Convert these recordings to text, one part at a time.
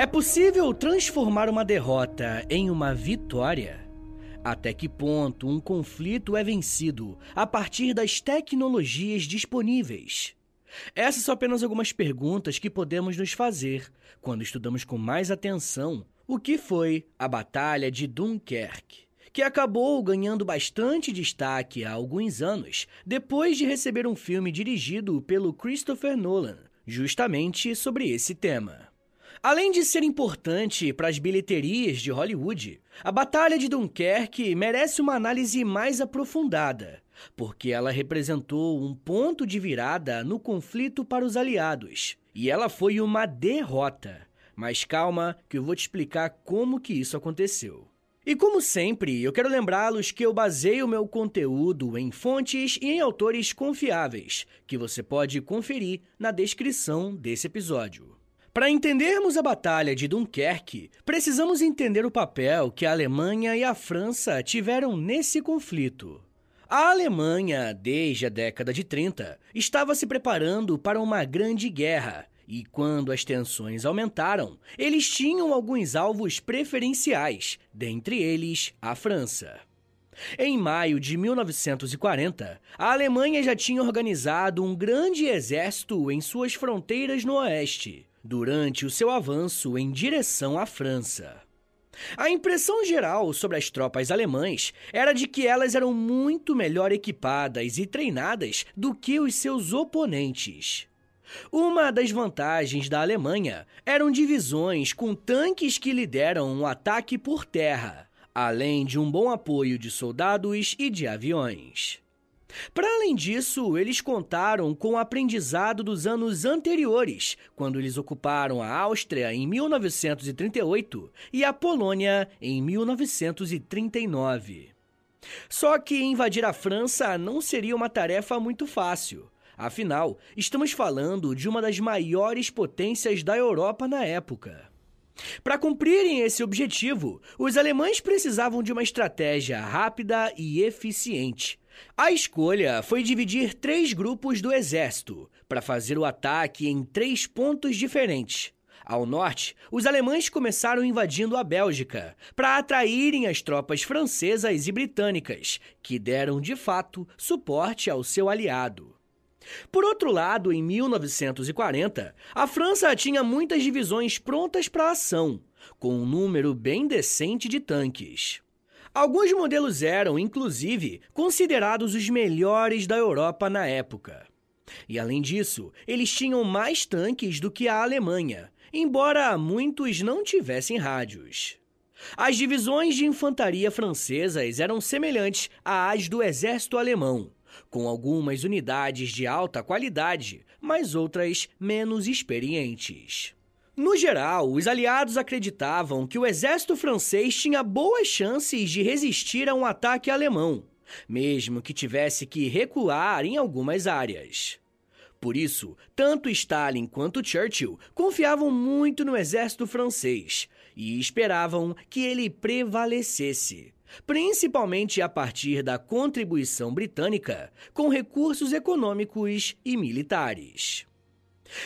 É possível transformar uma derrota em uma vitória? Até que ponto um conflito é vencido a partir das tecnologias disponíveis? Essas são apenas algumas perguntas que podemos nos fazer quando estudamos com mais atenção o que foi a Batalha de Dunkerque, que acabou ganhando bastante destaque há alguns anos depois de receber um filme dirigido pelo Christopher Nolan, justamente sobre esse tema. Além de ser importante para as bilheterias de Hollywood, a Batalha de Dunkerque merece uma análise mais aprofundada, porque ela representou um ponto de virada no conflito para os aliados, e ela foi uma derrota. Mas calma, que eu vou te explicar como que isso aconteceu. E como sempre, eu quero lembrá-los que eu baseio meu conteúdo em fontes e em autores confiáveis, que você pode conferir na descrição desse episódio. Para entendermos a Batalha de Dunkerque, precisamos entender o papel que a Alemanha e a França tiveram nesse conflito. A Alemanha, desde a década de 30, estava se preparando para uma grande guerra, e quando as tensões aumentaram, eles tinham alguns alvos preferenciais, dentre eles a França. Em maio de 1940, a Alemanha já tinha organizado um grande exército em suas fronteiras no oeste durante o seu avanço em direção à França. A impressão geral sobre as tropas alemãs era de que elas eram muito melhor equipadas e treinadas do que os seus oponentes. Uma das vantagens da Alemanha eram divisões com tanques que lideram um ataque por terra, além de um bom apoio de soldados e de aviões. Para além disso, eles contaram com o aprendizado dos anos anteriores, quando eles ocuparam a Áustria em 1938 e a Polônia em 1939. Só que invadir a França não seria uma tarefa muito fácil. Afinal, estamos falando de uma das maiores potências da Europa na época. Para cumprirem esse objetivo, os alemães precisavam de uma estratégia rápida e eficiente, a escolha foi dividir três grupos do exército para fazer o ataque em três pontos diferentes. Ao norte, os alemães começaram invadindo a Bélgica para atraírem as tropas francesas e britânicas, que deram de fato suporte ao seu aliado. Por outro lado, em 1940, a França tinha muitas divisões prontas para a ação, com um número bem decente de tanques. Alguns modelos eram, inclusive, considerados os melhores da Europa na época. E além disso, eles tinham mais tanques do que a Alemanha, embora muitos não tivessem rádios. As divisões de infantaria francesas eram semelhantes às do exército alemão, com algumas unidades de alta qualidade, mas outras menos experientes. No geral, os aliados acreditavam que o exército francês tinha boas chances de resistir a um ataque alemão, mesmo que tivesse que recuar em algumas áreas. Por isso, tanto Stalin quanto Churchill confiavam muito no exército francês e esperavam que ele prevalecesse, principalmente a partir da contribuição britânica com recursos econômicos e militares.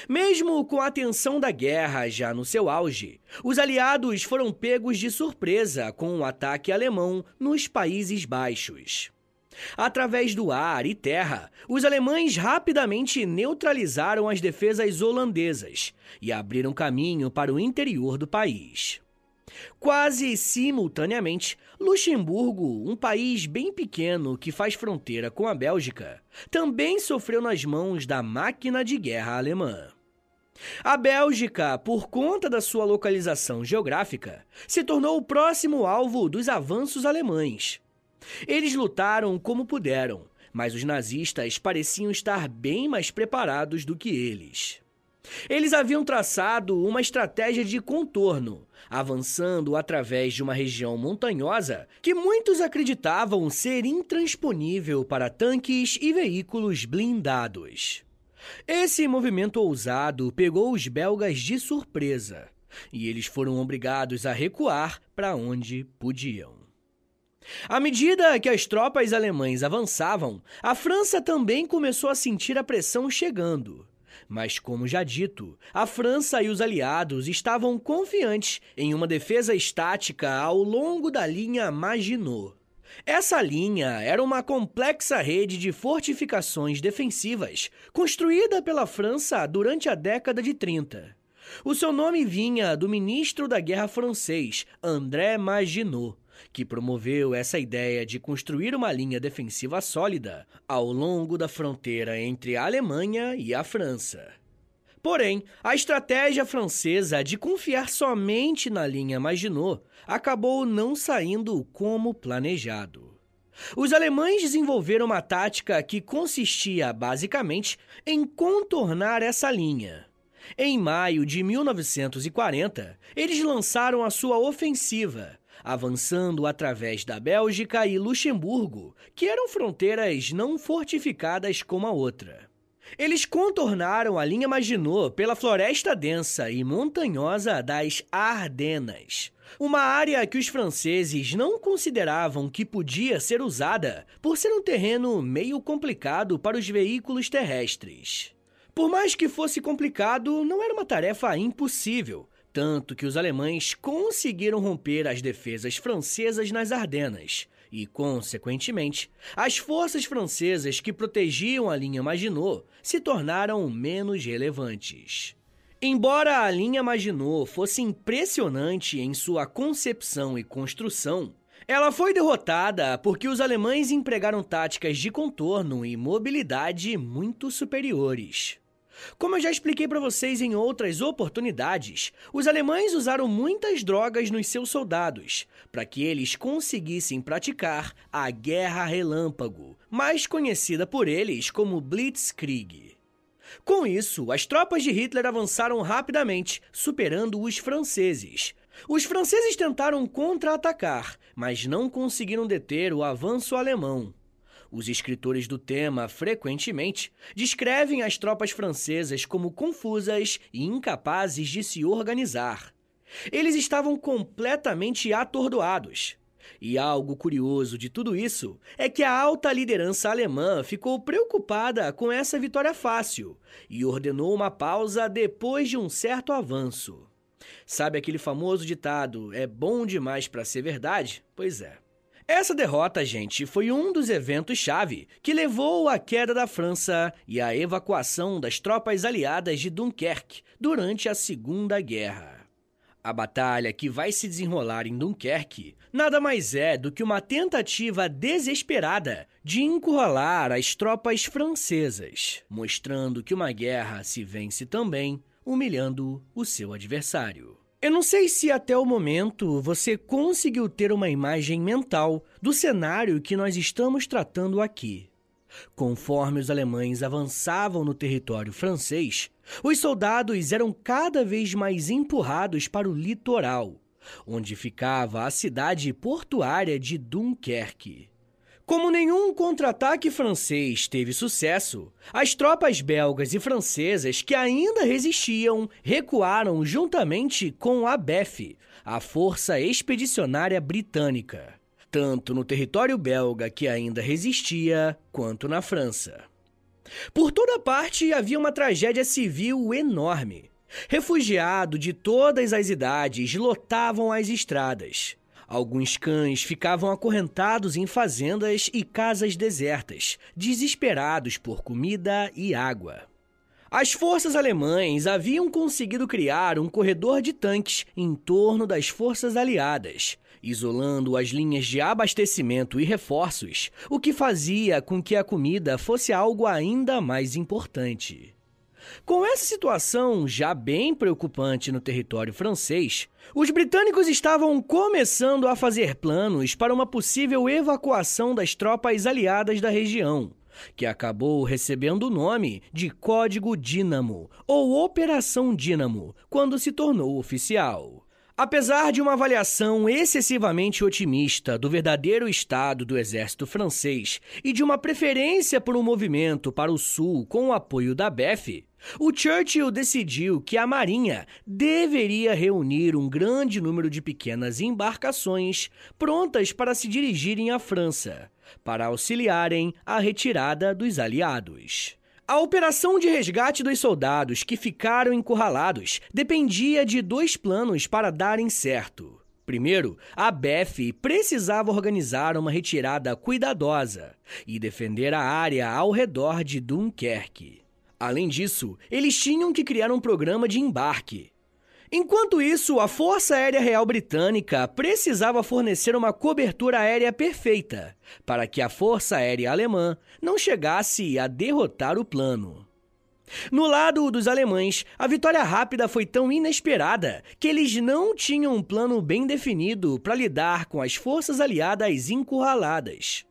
Mesmo com a tensão da guerra já no seu auge, os aliados foram pegos de surpresa com um ataque alemão nos Países Baixos. Através do ar e terra, os alemães rapidamente neutralizaram as defesas holandesas e abriram caminho para o interior do país. Quase simultaneamente, Luxemburgo, um país bem pequeno que faz fronteira com a Bélgica, também sofreu nas mãos da máquina de guerra alemã. A Bélgica, por conta da sua localização geográfica, se tornou o próximo alvo dos avanços alemães. Eles lutaram como puderam, mas os nazistas pareciam estar bem mais preparados do que eles. Eles haviam traçado uma estratégia de contorno, avançando através de uma região montanhosa que muitos acreditavam ser intransponível para tanques e veículos blindados. Esse movimento ousado pegou os belgas de surpresa e eles foram obrigados a recuar para onde podiam. À medida que as tropas alemães avançavam, a França também começou a sentir a pressão chegando. Mas, como já dito, a França e os aliados estavam confiantes em uma defesa estática ao longo da linha Maginot. Essa linha era uma complexa rede de fortificações defensivas construída pela França durante a década de 30. O seu nome vinha do ministro da Guerra francês, André Maginot, que promoveu essa ideia de construir uma linha defensiva sólida ao longo da fronteira entre a Alemanha e a França. Porém, a estratégia francesa de confiar somente na linha Maginot acabou não saindo como planejado. Os alemães desenvolveram uma tática que consistia basicamente em contornar essa linha. Em maio de 1940, eles lançaram a sua ofensiva, avançando através da Bélgica e Luxemburgo, que eram fronteiras não fortificadas como a outra. Eles contornaram a linha Maginot pela floresta densa e montanhosa das Ardenas, uma área que os franceses não consideravam que podia ser usada por ser um terreno meio complicado para os veículos terrestres. Por mais que fosse complicado, não era uma tarefa impossível, tanto que os alemães conseguiram romper as defesas francesas nas Ardenas e, consequentemente, as forças francesas que protegiam a linha Maginot se tornaram menos relevantes. Embora a linha Maginot fosse impressionante em sua concepção e construção, ela foi derrotada porque os alemães empregaram táticas de contorno e mobilidade muito superiores. Como eu já expliquei para vocês em outras oportunidades, os alemães usaram muitas drogas nos seus soldados para que eles conseguissem praticar a Guerra Relâmpago, mais conhecida por eles como Blitzkrieg. Com isso, as tropas de Hitler avançaram rapidamente, superando os franceses. Os franceses tentaram contra-atacar, mas não conseguiram deter o avanço alemão. Os escritores do tema frequentemente descrevem as tropas francesas como confusas e incapazes de se organizar. Eles estavam completamente atordoados. E algo curioso de tudo isso é que a alta liderança alemã ficou preocupada com essa vitória fácil e ordenou uma pausa depois de um certo avanço. Sabe aquele famoso ditado: é bom demais para ser verdade? Pois é. Essa derrota, gente, foi um dos eventos-chave que levou à queda da França e à evacuação das tropas aliadas de Dunkerque durante a Segunda Guerra. A batalha que vai se desenrolar em Dunkerque nada mais é do que uma tentativa desesperada de encurralar as tropas francesas, mostrando que uma guerra se vence também humilhando o seu adversário. Eu não sei se até o momento você conseguiu ter uma imagem mental do cenário que nós estamos tratando aqui. Conforme os alemães avançavam no território francês, os soldados eram cada vez mais empurrados para o litoral, onde ficava a cidade portuária de Dunkerque. Como nenhum contra-ataque francês teve sucesso, as tropas belgas e francesas que ainda resistiam recuaram juntamente com a BEF, a Força Expedicionária Britânica, tanto no território belga que ainda resistia, quanto na França. Por toda parte havia uma tragédia civil enorme. Refugiados de todas as idades lotavam as estradas. Alguns cães ficavam acorrentados em fazendas e casas desertas, desesperados por comida e água. As forças alemães haviam conseguido criar um corredor de tanques em torno das forças aliadas, isolando as linhas de abastecimento e reforços, o que fazia com que a comida fosse algo ainda mais importante. Com essa situação já bem preocupante no território francês, os britânicos estavam começando a fazer planos para uma possível evacuação das tropas aliadas da região, que acabou recebendo o nome de Código Dínamo ou Operação Dínamo quando se tornou oficial. Apesar de uma avaliação excessivamente otimista do verdadeiro estado do exército francês e de uma preferência por um movimento para o sul com o apoio da BEF, o Churchill decidiu que a Marinha deveria reunir um grande número de pequenas embarcações prontas para se dirigirem à França, para auxiliarem a retirada dos aliados. A operação de resgate dos soldados que ficaram encurralados dependia de dois planos para darem certo. Primeiro, a BEF precisava organizar uma retirada cuidadosa e defender a área ao redor de Dunkerque. Além disso, eles tinham que criar um programa de embarque. Enquanto isso, a Força Aérea Real Britânica precisava fornecer uma cobertura aérea perfeita para que a Força Aérea Alemã não chegasse a derrotar o plano. No lado dos alemães, a vitória rápida foi tão inesperada que eles não tinham um plano bem definido para lidar com as forças aliadas encurraladas.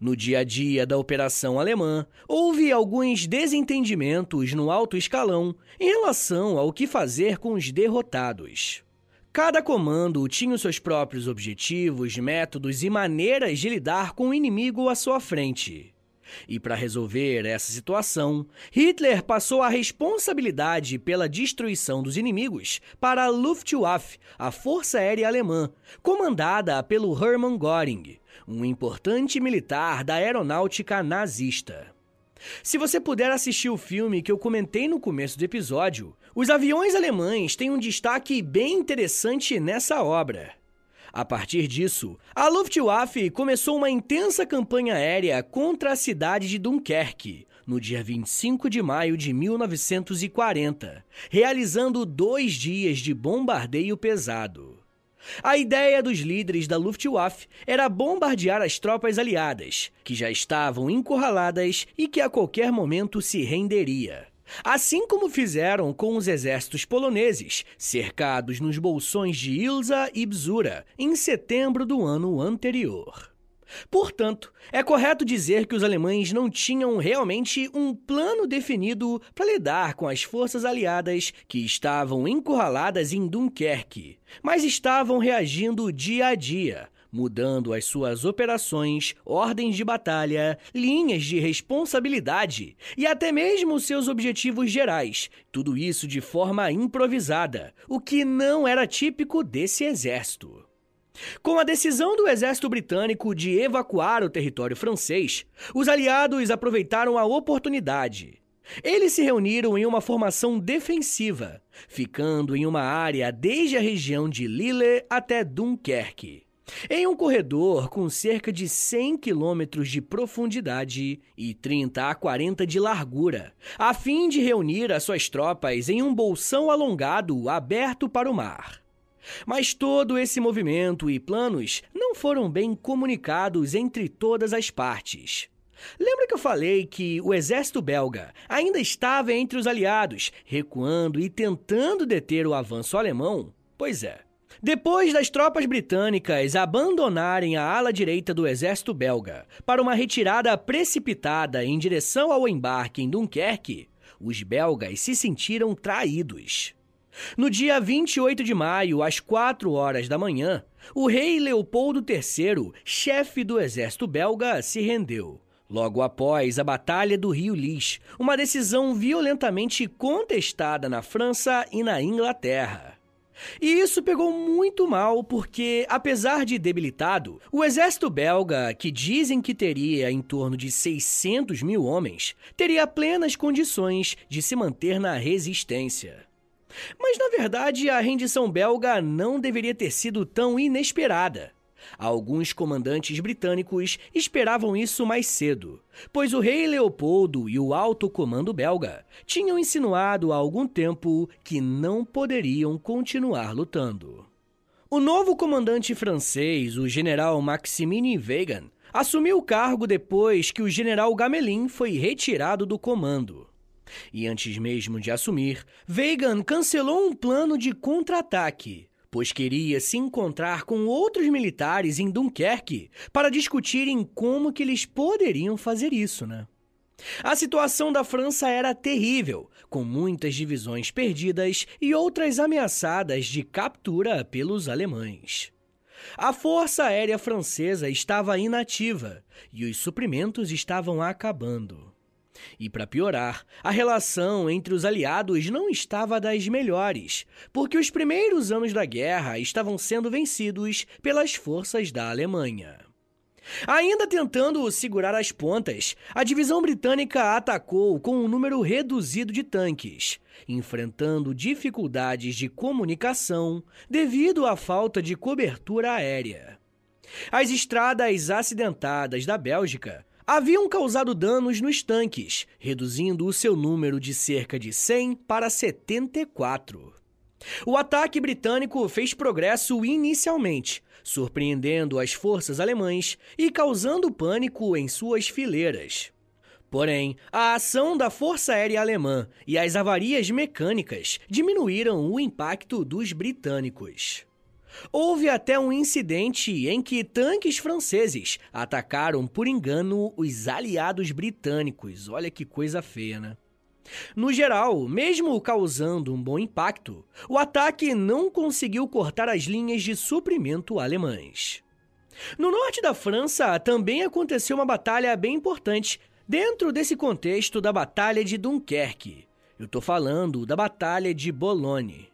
No dia a dia da operação alemã, houve alguns desentendimentos no alto escalão em relação ao que fazer com os derrotados. Cada comando tinha os seus próprios objetivos, métodos e maneiras de lidar com o inimigo à sua frente. E para resolver essa situação, Hitler passou a responsabilidade pela destruição dos inimigos para a Luftwaffe, a Força Aérea Alemã, comandada pelo Hermann Göring, um importante militar da aeronáutica nazista. Se você puder assistir o filme que eu comentei no começo do episódio, os aviões alemães têm um destaque bem interessante nessa obra. A partir disso, a Luftwaffe começou uma intensa campanha aérea contra a cidade de Dunkerque, no dia 25 de maio de 1940, realizando dois dias de bombardeio pesado. A ideia dos líderes da Luftwaffe era bombardear as tropas aliadas, que já estavam encurraladas e que a qualquer momento se renderia. Assim como fizeram com os exércitos poloneses, cercados nos bolsões de Ilza e Bzura em setembro do ano anterior. Portanto, é correto dizer que os alemães não tinham realmente um plano definido para lidar com as forças aliadas que estavam encurraladas em Dunkerque, mas estavam reagindo dia a dia, mudando as suas operações, ordens de batalha, linhas de responsabilidade e até mesmo seus objetivos gerais. Tudo isso de forma improvisada, o que não era típico desse exército. Com a decisão do exército britânico de evacuar o território francês, os aliados aproveitaram a oportunidade. Eles se reuniram em uma formação defensiva, ficando em uma área desde a região de Lille até Dunkerque. Em um corredor com cerca de 100 quilômetros de profundidade e 30 a 40 de largura, a fim de reunir as suas tropas em um bolsão alongado aberto para o mar. Mas todo esse movimento e planos não foram bem comunicados entre todas as partes. Lembra que eu falei que o exército belga ainda estava entre os aliados, recuando e tentando deter o avanço alemão? Pois é. Depois das tropas britânicas abandonarem a ala direita do exército belga para uma retirada precipitada em direção ao embarque em Dunkerque, os belgas se sentiram traídos. No dia 28 de maio, às 4 horas da manhã, o rei Leopoldo III, chefe do exército belga, se rendeu. Logo após a Batalha do Rio Lys, uma decisão violentamente contestada na França e na Inglaterra. E isso pegou muito mal porque, apesar de debilitado, o exército belga, que dizem que teria em torno de 600 mil homens, teria plenas condições de se manter na resistência. Mas, na verdade, a rendição belga não deveria ter sido tão inesperada. Alguns comandantes britânicos esperavam isso mais cedo, pois o rei Leopoldo e o alto comando belga tinham insinuado há algum tempo que não poderiam continuar lutando. O novo comandante francês, o general Maximilien Weygand, assumiu o cargo depois que o general Gamelin foi retirado do comando. E antes mesmo de assumir, Weygand cancelou um plano de contra-ataque pois queria se encontrar com outros militares em Dunkerque para discutirem como que eles poderiam fazer isso, né? A situação da França era terrível, com muitas divisões perdidas e outras ameaçadas de captura pelos alemães. A Força Aérea Francesa estava inativa e os suprimentos estavam acabando. E para piorar, a relação entre os aliados não estava das melhores, porque os primeiros anos da guerra estavam sendo vencidos pelas forças da Alemanha. Ainda tentando segurar as pontas, a divisão britânica atacou com um número reduzido de tanques, enfrentando dificuldades de comunicação devido à falta de cobertura aérea. As estradas acidentadas da Bélgica haviam causado danos nos tanques, reduzindo o seu número de cerca de 100 para 74. O ataque britânico fez progresso inicialmente, surpreendendo as forças alemãs e causando pânico em suas fileiras. Porém, a ação da Força Aérea Alemã e as avarias mecânicas diminuíram o impacto dos britânicos. Houve até um incidente em que tanques franceses atacaram por engano os aliados britânicos. Olha que coisa feia, né? No geral, mesmo causando um bom impacto, o ataque não conseguiu cortar as linhas de suprimento alemãs. No norte da França também aconteceu uma batalha bem importante dentro desse contexto da Batalha de Dunkerque. Eu estou falando da Batalha de Boulogne.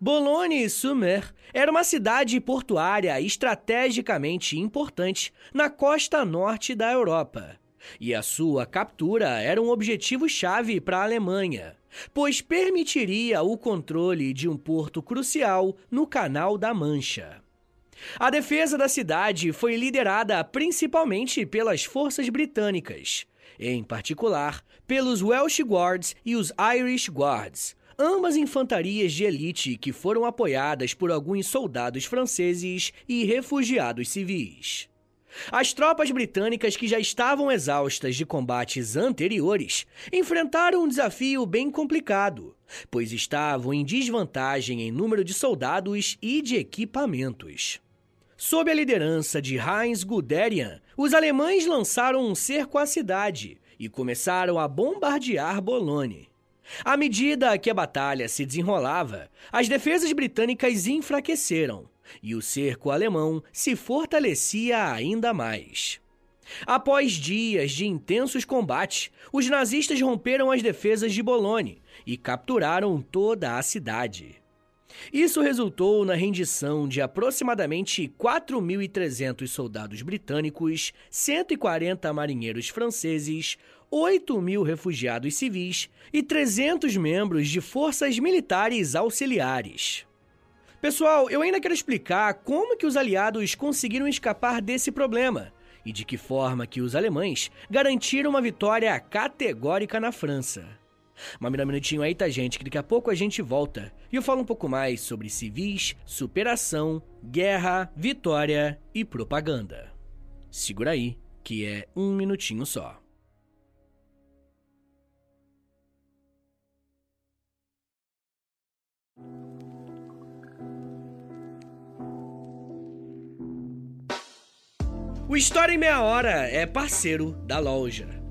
Boulogne-sur-Mer era uma cidade portuária estrategicamente importante na costa norte da Europa e a sua captura era um objetivo-chave para a Alemanha, pois permitiria o controle de um porto crucial no Canal da Mancha. A defesa da cidade foi liderada principalmente pelas forças britânicas, em particular pelos Welsh Guards e os Irish Guards, ambas infantarias de elite que foram apoiadas por alguns soldados franceses e refugiados civis. As tropas britânicas, que já estavam exaustas de combates anteriores, enfrentaram um desafio bem complicado, pois estavam em desvantagem em número de soldados e de equipamentos. Sob a liderança de Heinz Guderian, os alemães lançaram um cerco à cidade e começaram a bombardear Boulogne. À medida que a batalha se desenrolava, as defesas britânicas enfraqueceram e o cerco alemão se fortalecia ainda mais. Após dias de intensos combates, os nazistas romperam as defesas de Boulogne e capturaram toda a cidade. Isso resultou na rendição de aproximadamente 4.300 soldados britânicos, 140 marinheiros franceses, 8 mil refugiados civis e 300 membros de forças militares auxiliares. Pessoal, eu ainda quero explicar como que os aliados conseguiram escapar desse problema e de que forma que os alemães garantiram uma vitória categórica na França. Dá um minutinho aí, tá, gente, que daqui a pouco a gente volta e eu falo um pouco mais sobre civis, superação, guerra, vitória e propaganda. Segura aí, que é um minutinho só. O História em Meia Hora é parceiro da loja.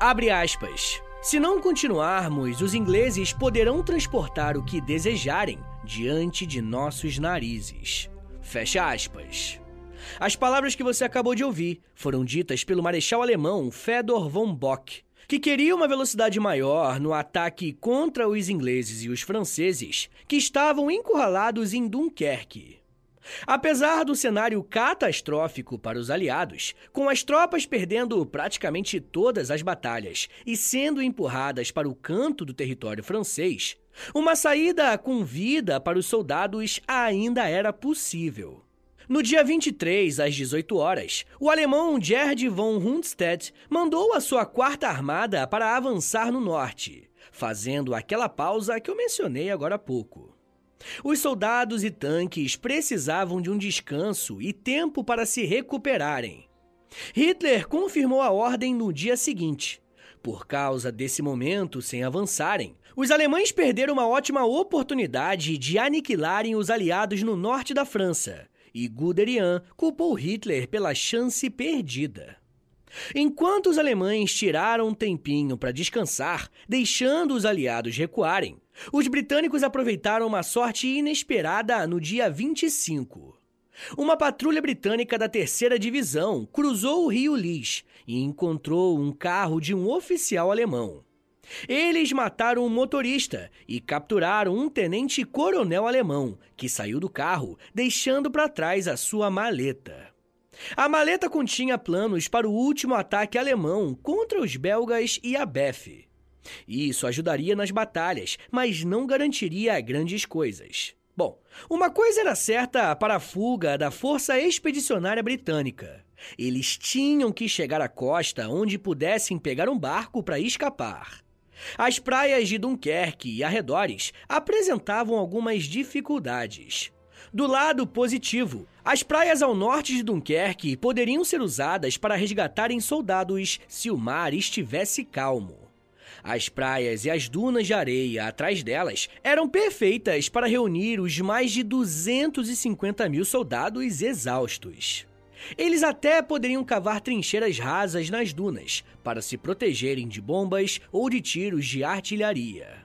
Abre aspas. Se não continuarmos, os ingleses poderão transportar o que desejarem diante de nossos narizes. Fecha aspas. As palavras que você acabou de ouvir foram ditas pelo marechal alemão Fedor von Bock, que queria uma velocidade maior no ataque contra os ingleses e os franceses que estavam encurralados em Dunkerque. Apesar do cenário catastrófico para os aliados, com as tropas perdendo praticamente todas as batalhas e sendo empurradas para o canto do território francês, uma saída com vida para os soldados ainda era possível. No dia 23, às 18 horas, o alemão Gerd von Rundstedt mandou a sua quarta armada para avançar no norte, fazendo aquela pausa que eu mencionei agora há pouco. Os soldados e tanques precisavam de um descanso e tempo para se recuperarem. Hitler confirmou a ordem no dia seguinte. Por causa desse momento sem avançarem, os alemães perderam uma ótima oportunidade de aniquilarem os aliados no norte da França, e Guderian culpou Hitler pela chance perdida. Enquanto os alemães tiraram um tempinho para descansar, deixando os aliados recuarem, os britânicos aproveitaram uma sorte inesperada no dia 25. Uma patrulha britânica da terceira divisão cruzou o rio Lys e encontrou um carro de um oficial alemão. Eles mataram um motorista e capturaram um tenente-coronel alemão, que saiu do carro, deixando para trás a sua maleta. A maleta continha planos para o último ataque alemão contra os belgas e a BEF. Isso ajudaria nas batalhas, mas não garantiria grandes coisas. Bom, uma coisa era certa para a fuga da Força Expedicionária Britânica. Eles tinham que chegar à costa onde pudessem pegar um barco para escapar. As praias de Dunkerque e arredores apresentavam algumas dificuldades. Do lado positivo, as praias ao norte de Dunkerque poderiam ser usadas para resgatarem soldados se o mar estivesse calmo. As praias e as dunas de areia atrás delas eram perfeitas para reunir os mais de 250 mil soldados exaustos. Eles até poderiam cavar trincheiras rasas nas dunas para se protegerem de bombas ou de tiros de artilharia.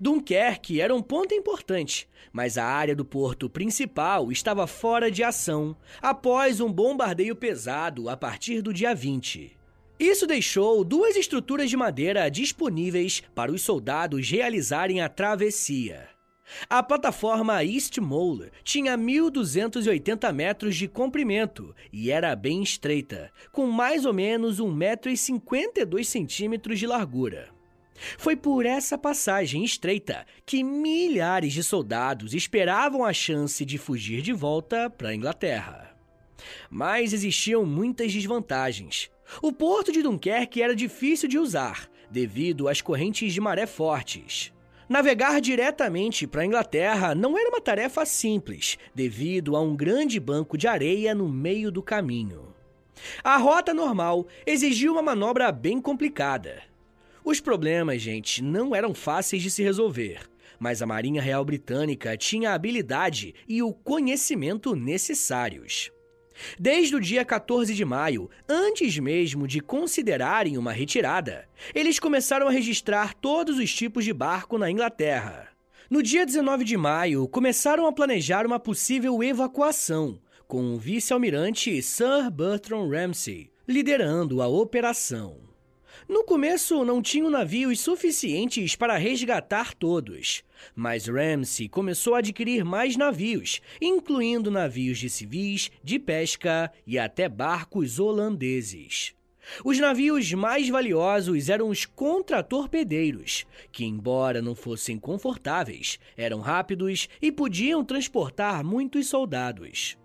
Dunkerque era um ponto importante, mas a área do porto principal estava fora de ação após um bombardeio pesado a partir do dia 20. Isso deixou duas estruturas de madeira disponíveis para os soldados realizarem a travessia. A plataforma East Mole tinha 1.280 metros de comprimento e era bem estreita, com mais ou menos 1,52 metros de largura. Foi por essa passagem estreita que milhares de soldados esperavam a chance de fugir de volta para a Inglaterra. Mas existiam muitas desvantagens. O porto de Dunkerque era difícil de usar, devido às correntes de maré fortes. Navegar diretamente para a Inglaterra não era uma tarefa simples, devido a um grande banco de areia no meio do caminho. A rota normal exigia uma manobra bem complicada. Os problemas, gente, não eram fáceis de se resolver, mas a Marinha Real Britânica tinha a habilidade e o conhecimento necessários. Desde o dia 14 de maio, antes mesmo de considerarem uma retirada, eles começaram a registrar todos os tipos de barco na Inglaterra. No dia 19 de maio, começaram a planejar uma possível evacuação, com o vice-almirante Sir Bertrand Ramsay liderando a operação. No começo, não tinham navios suficientes para resgatar todos, mas Ramsey começou a adquirir mais navios, incluindo navios de civis, de pesca e até barcos holandeses. Os navios mais valiosos eram os contratorpedeiros, que, embora não fossem confortáveis, eram rápidos e podiam transportar muitos soldados.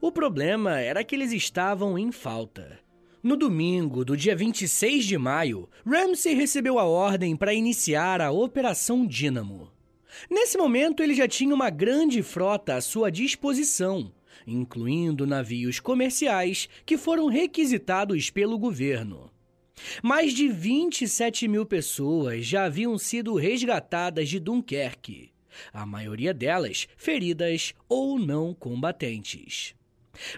O problema era que eles estavam em falta. No domingo do dia 26 de maio, Ramsey recebeu a ordem para iniciar a Operação Dínamo. Nesse momento, ele já tinha uma grande frota à sua disposição, incluindo navios comerciais que foram requisitados pelo governo. Mais de 27 mil pessoas já haviam sido resgatadas de Dunkerque, a maioria delas feridas ou não combatentes.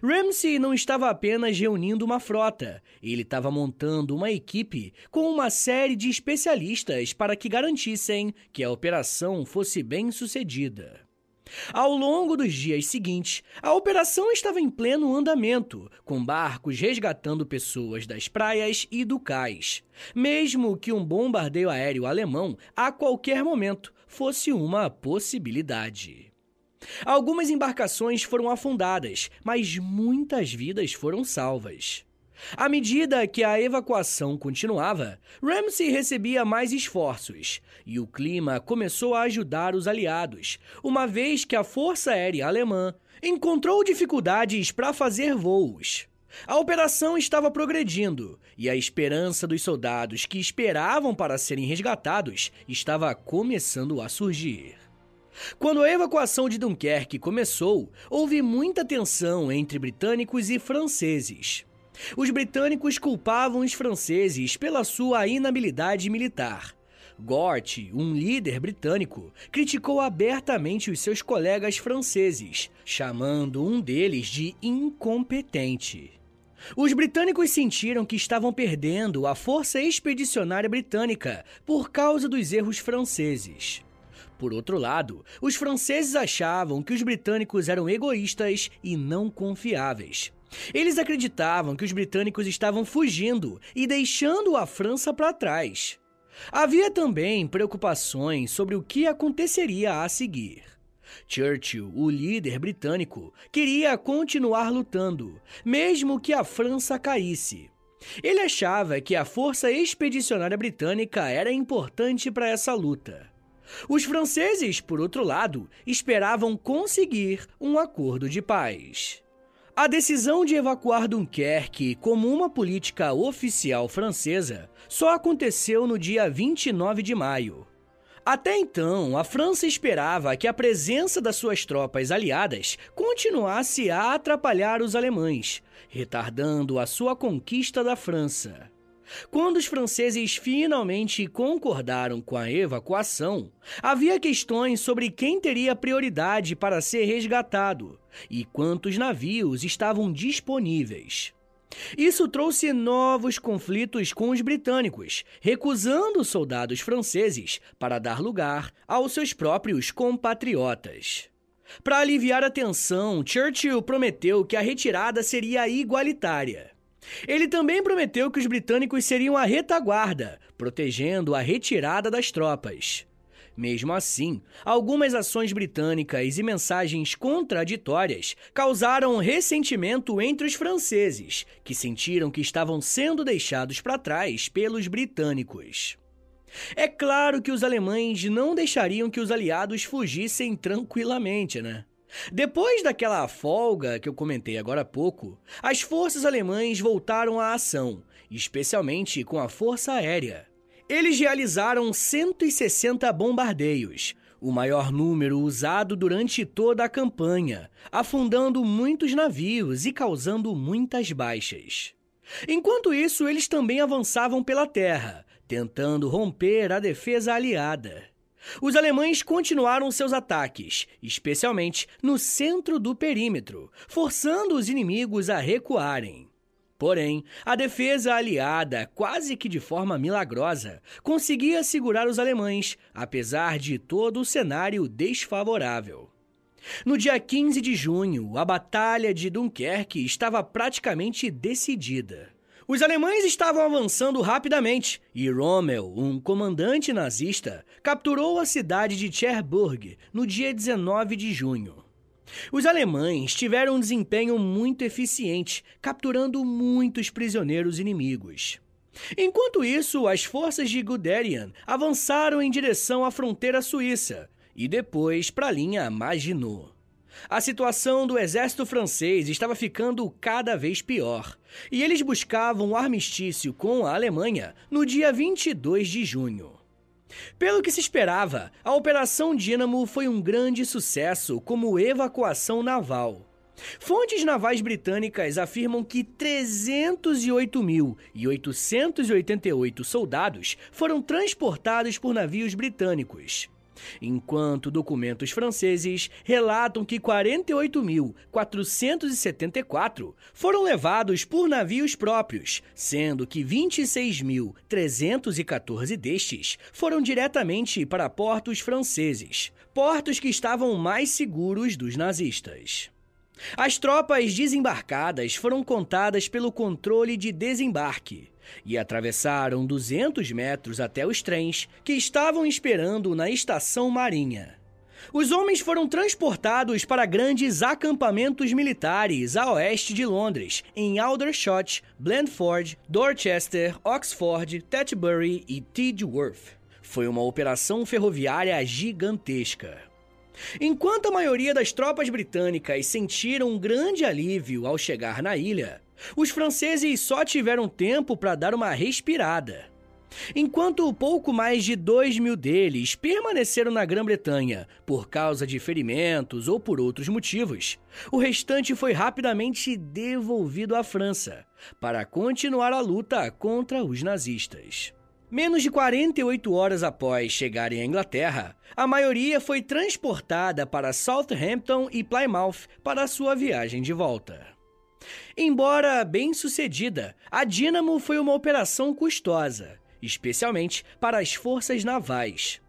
Ramsey não estava apenas reunindo uma frota, ele estava montando uma equipe com uma série de especialistas para que garantissem que a operação fosse bem sucedida. Ao longo dos dias seguintes, a operação estava em pleno andamento, com barcos resgatando pessoas das praias e do cais, mesmo que um bombardeio aéreo alemão a qualquer momento fosse uma possibilidade. Algumas embarcações foram afundadas, mas muitas vidas foram salvas. À medida que a evacuação continuava, Ramsey recebia mais esforços e o clima começou a ajudar os aliados, uma vez que a Força Aérea Alemã encontrou dificuldades para fazer voos. A operação estava progredindo e a esperança dos soldados que esperavam para serem resgatados estava começando a surgir. Quando a evacuação de Dunkerque começou, houve muita tensão entre britânicos e franceses. Os britânicos culpavam os franceses pela sua inabilidade militar. Gort, um líder britânico, criticou abertamente os seus colegas franceses, chamando um deles de incompetente. Os britânicos sentiram que estavam perdendo a força expedicionária britânica por causa dos erros franceses. Por outro lado, os franceses achavam que os britânicos eram egoístas e não confiáveis. Eles acreditavam que os britânicos estavam fugindo e deixando a França para trás. Havia também preocupações sobre o que aconteceria a seguir. Churchill, o líder britânico, queria continuar lutando, mesmo que a França caísse. Ele achava que a força expedicionária britânica era importante para essa luta. Os franceses, por outro lado, esperavam conseguir um acordo de paz. A decisão de evacuar Dunkerque como uma política oficial francesa só aconteceu no dia 29 de maio. Até então, a França esperava que a presença das suas tropas aliadas continuasse a atrapalhar os alemães, retardando a sua conquista da França. Quando os franceses finalmente concordaram com a evacuação, havia questões sobre quem teria prioridade para ser resgatado e quantos navios estavam disponíveis. Isso trouxe novos conflitos com os britânicos, recusando soldados franceses para dar lugar aos seus próprios compatriotas. Para aliviar a tensão, Churchill prometeu que a retirada seria igualitária. Ele também prometeu que os britânicos seriam a retaguarda, protegendo a retirada das tropas. Mesmo assim, algumas ações britânicas e mensagens contraditórias causaram ressentimento entre os franceses, que sentiram que estavam sendo deixados para trás pelos britânicos. É claro que os alemães não deixariam que os aliados fugissem tranquilamente, né? Depois daquela folga que eu comentei agora há pouco, as forças alemãs voltaram à ação, especialmente com a força aérea. Eles realizaram 160 bombardeios, o maior número usado durante toda a campanha, afundando muitos navios e causando muitas baixas. Enquanto isso, eles também avançavam pela terra, tentando romper a defesa aliada. Os alemães continuaram seus ataques, especialmente no centro do perímetro, forçando os inimigos a recuarem. Porém, a defesa aliada, quase que de forma milagrosa, conseguia segurar os alemães, apesar de todo o cenário desfavorável. No dia 15 de junho, a Batalha de Dunkerque estava praticamente decidida. Os alemães estavam avançando rapidamente e Rommel, um comandante nazista, capturou a cidade de Cherbourg no dia 19 de junho. Os alemães tiveram um desempenho muito eficiente, capturando muitos prisioneiros inimigos. Enquanto isso, as forças de Guderian avançaram em direção à fronteira suíça e depois para a linha Maginot. A situação do exército francês estava ficando cada vez pior, e eles buscavam um armistício com a Alemanha no dia 22 de junho. Pelo que se esperava, a Operação Dínamo foi um grande sucesso como evacuação naval. Fontes navais britânicas afirmam que 308.888 soldados foram transportados por navios britânicos enquanto documentos franceses relatam que 48.474 foram levados por navios próprios, sendo que 26.314 destes foram diretamente para portos franceses, portos que estavam mais seguros dos nazistas. As tropas desembarcadas foram contadas pelo controle de desembarque e atravessaram 200 metros até os trens que estavam esperando na estação marinha. Os homens foram transportados para grandes acampamentos militares a oeste de Londres, em Aldershot, Blandford, Dorchester, Oxford, Tetbury e Tidworth. Foi uma operação ferroviária gigantesca. Enquanto a maioria das tropas britânicas sentiram um grande alívio ao chegar na ilha, os franceses só tiveram tempo para dar uma respirada. Enquanto pouco mais de 2 mil deles permaneceram na Grã-Bretanha por causa de ferimentos ou por outros motivos, o restante foi rapidamente devolvido à França para continuar a luta contra os nazistas. Menos de 48 horas após chegarem à Inglaterra, a maioria foi transportada para Southampton e Plymouth para sua viagem de volta. Embora bem sucedida, a Dínamo foi uma operação custosa, especialmente para as forças navais.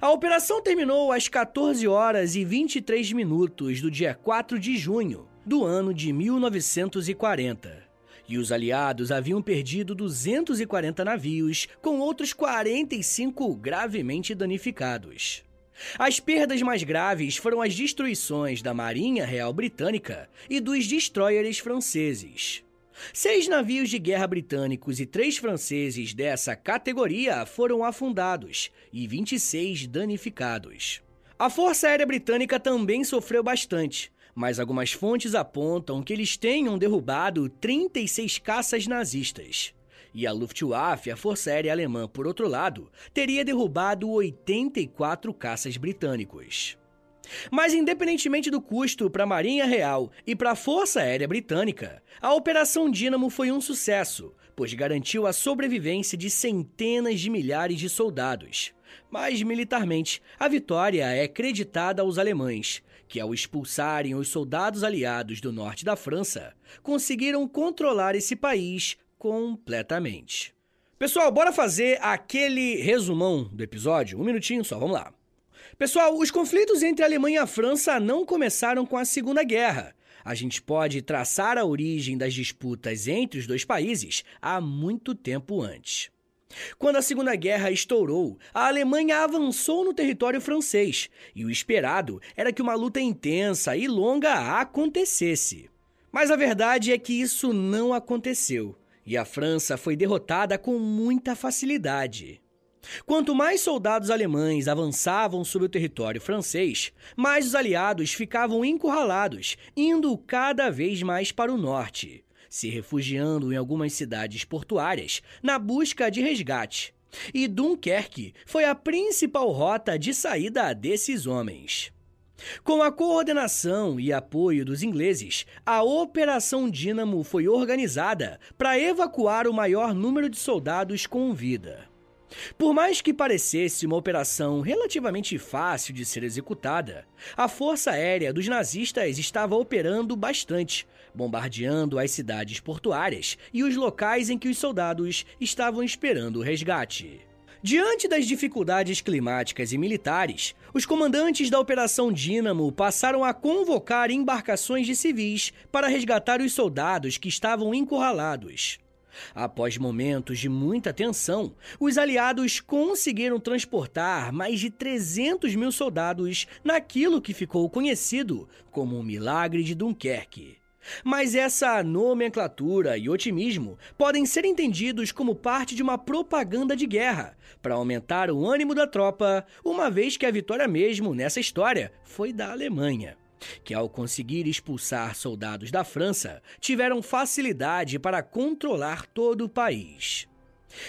A operação terminou às 14 horas e 23 minutos do dia 4 de junho do ano de 1940 e os aliados haviam perdido 240 navios, com outros 45 gravemente danificados. As perdas mais graves foram as destruições da Marinha Real Britânica e dos destroyers franceses. Seis navios de guerra britânicos e três franceses dessa categoria foram afundados e 26 danificados. A Força Aérea Britânica também sofreu bastante, mas algumas fontes apontam que eles tenham derrubado 36 caças nazistas. E a Luftwaffe, a Força Aérea Alemã, por outro lado, teria derrubado 84 caças britânicos. Mas, independentemente do custo para a Marinha Real e para a Força Aérea Britânica, a Operação Dínamo foi um sucesso, pois garantiu a sobrevivência de centenas de milhares de soldados. Mas, militarmente, a vitória é creditada aos alemães, que, ao expulsarem os soldados aliados do norte da França, conseguiram controlar esse país completamente. Pessoal, bora fazer aquele resumão do episódio? Um minutinho só, vamos lá. Pessoal, os conflitos entre a Alemanha e a França não começaram com a Segunda Guerra. A gente pode traçar a origem das disputas entre os dois países há muito tempo antes. Quando a Segunda Guerra estourou, a Alemanha avançou no território francês e o esperado era que uma luta intensa e longa acontecesse. Mas a verdade é que isso não aconteceu e a França foi derrotada com muita facilidade. Quanto mais soldados alemães avançavam sobre o território francês, mais os aliados ficavam encurralados, indo cada vez mais para o norte se refugiando em algumas cidades portuárias na busca de resgate. E Dunkerque foi a principal rota de saída desses homens. Com a coordenação e apoio dos ingleses, a Operação Dínamo foi organizada para evacuar o maior número de soldados com vida. Por mais que parecesse uma operação relativamente fácil de ser executada, a força aérea dos nazistas estava operando bastante, bombardeando as cidades portuárias e os locais em que os soldados estavam esperando o resgate. Diante das dificuldades climáticas e militares, os comandantes da Operação Dínamo passaram a convocar embarcações de civis para resgatar os soldados que estavam encurralados. Após momentos de muita tensão, os aliados conseguiram transportar mais de 300 mil soldados naquilo que ficou conhecido como o Milagre de Dunkerque. Mas essa nomenclatura e otimismo podem ser entendidos como parte de uma propaganda de guerra, para aumentar o ânimo da tropa, uma vez que a vitória mesmo nessa história foi da Alemanha que, ao conseguir expulsar soldados da França, tiveram facilidade para controlar todo o país.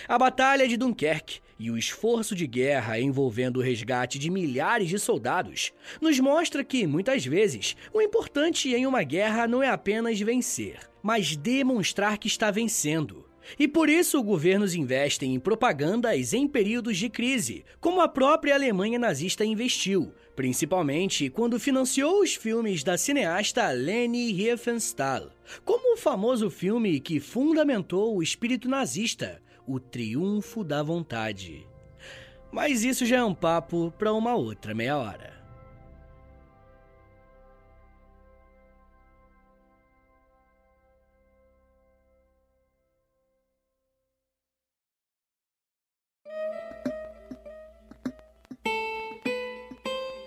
A Batalha de Dunkerque e o esforço de guerra envolvendo o resgate de milhares de soldados nos mostra que, muitas vezes, o importante em uma guerra não é apenas vencer, mas demonstrar que está vencendo. E por isso governos investem em propagandas em períodos de crise, como a própria Alemanha nazista investiu, principalmente quando financiou os filmes da cineasta Leni Riefenstahl, como o famoso filme que fundamentou o espírito nazista, O Triunfo da Vontade. Mas isso já é um papo para uma outra meia hora.